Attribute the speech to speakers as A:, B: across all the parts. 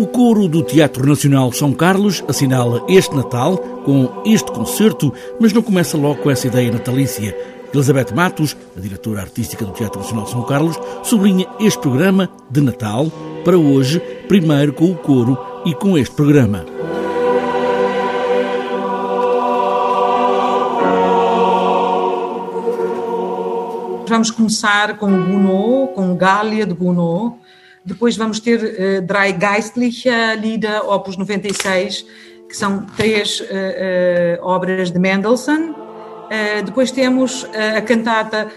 A: O coro do Teatro Nacional São Carlos assinala este Natal com este concerto, mas não começa logo com essa ideia natalícia. Elizabeth Matos, a diretora artística do Teatro Nacional São Carlos, sublinha este programa de Natal para hoje, primeiro com o coro e com este programa.
B: Vamos começar com o Gounod, com Gália de Gounod. Depois vamos ter uh, Drei Geistliche Lieder, opus 96, que são três uh, uh, obras de Mendelssohn. depois temos a cantata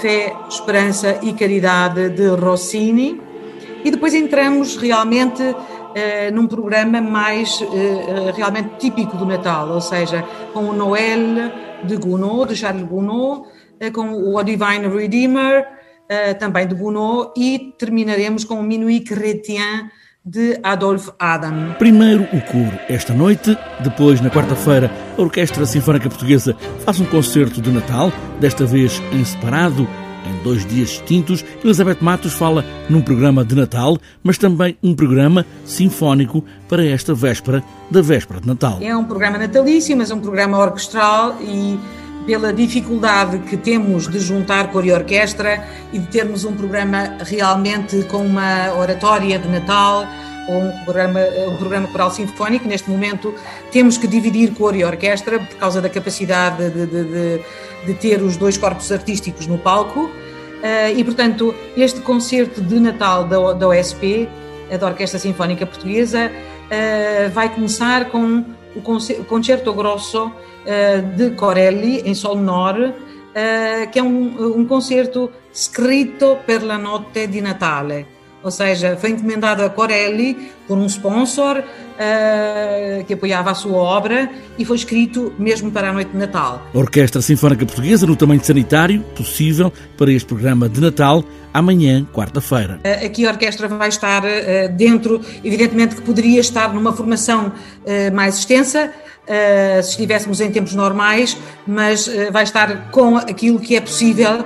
B: Fé, Esperança e Caridade de Rossini. E depois entramos realmente num programa mais realmente típico do Natal, ou seja, com o Noël de Gounod, de Charles Gounod, com o Divine Redeemer, eh, também de Gounod, e terminaremos com o Minuit Chrétien de Adolphe Adam.
A: Primeiro o coro esta noite, depois, na quarta-feira, a Orquestra Sinfónica Portuguesa faz um concerto de Natal, desta vez em separado, em dois dias distintos. Elizabeth Matos fala num programa de Natal, mas também um programa sinfónico para esta véspera da véspera de Natal.
B: É um programa natalício, mas é um programa orquestral e pela dificuldade que temos de juntar cor e orquestra e de termos um programa realmente com uma oratória de Natal ou um programa, um programa coral sinfónico. Neste momento temos que dividir cor e orquestra por causa da capacidade de, de, de, de ter os dois corpos artísticos no palco. Uh, e, portanto, este concerto de Natal da, da OSP, da Orquestra Sinfónica Portuguesa, uh, vai começar com o Concerto Grosso eh, de Corelli em Sol menor, eh, que é um, um concerto escrito per la notte di Natale, ou seja, foi encomendado a Corelli por um sponsor uh, que apoiava a sua obra e foi escrito mesmo para a noite de Natal.
A: A Orquestra Sinfónica Portuguesa no tamanho sanitário possível para este programa de Natal amanhã, quarta-feira.
B: Uh, aqui a orquestra vai estar uh, dentro, evidentemente que poderia estar numa formação mais extensa, se estivéssemos em tempos normais, mas vai estar com aquilo que é possível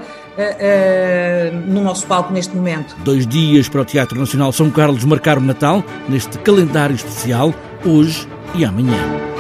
B: no nosso palco neste momento.
A: Dois dias para o Teatro Nacional São Carlos marcar o Natal neste calendário especial, hoje e amanhã.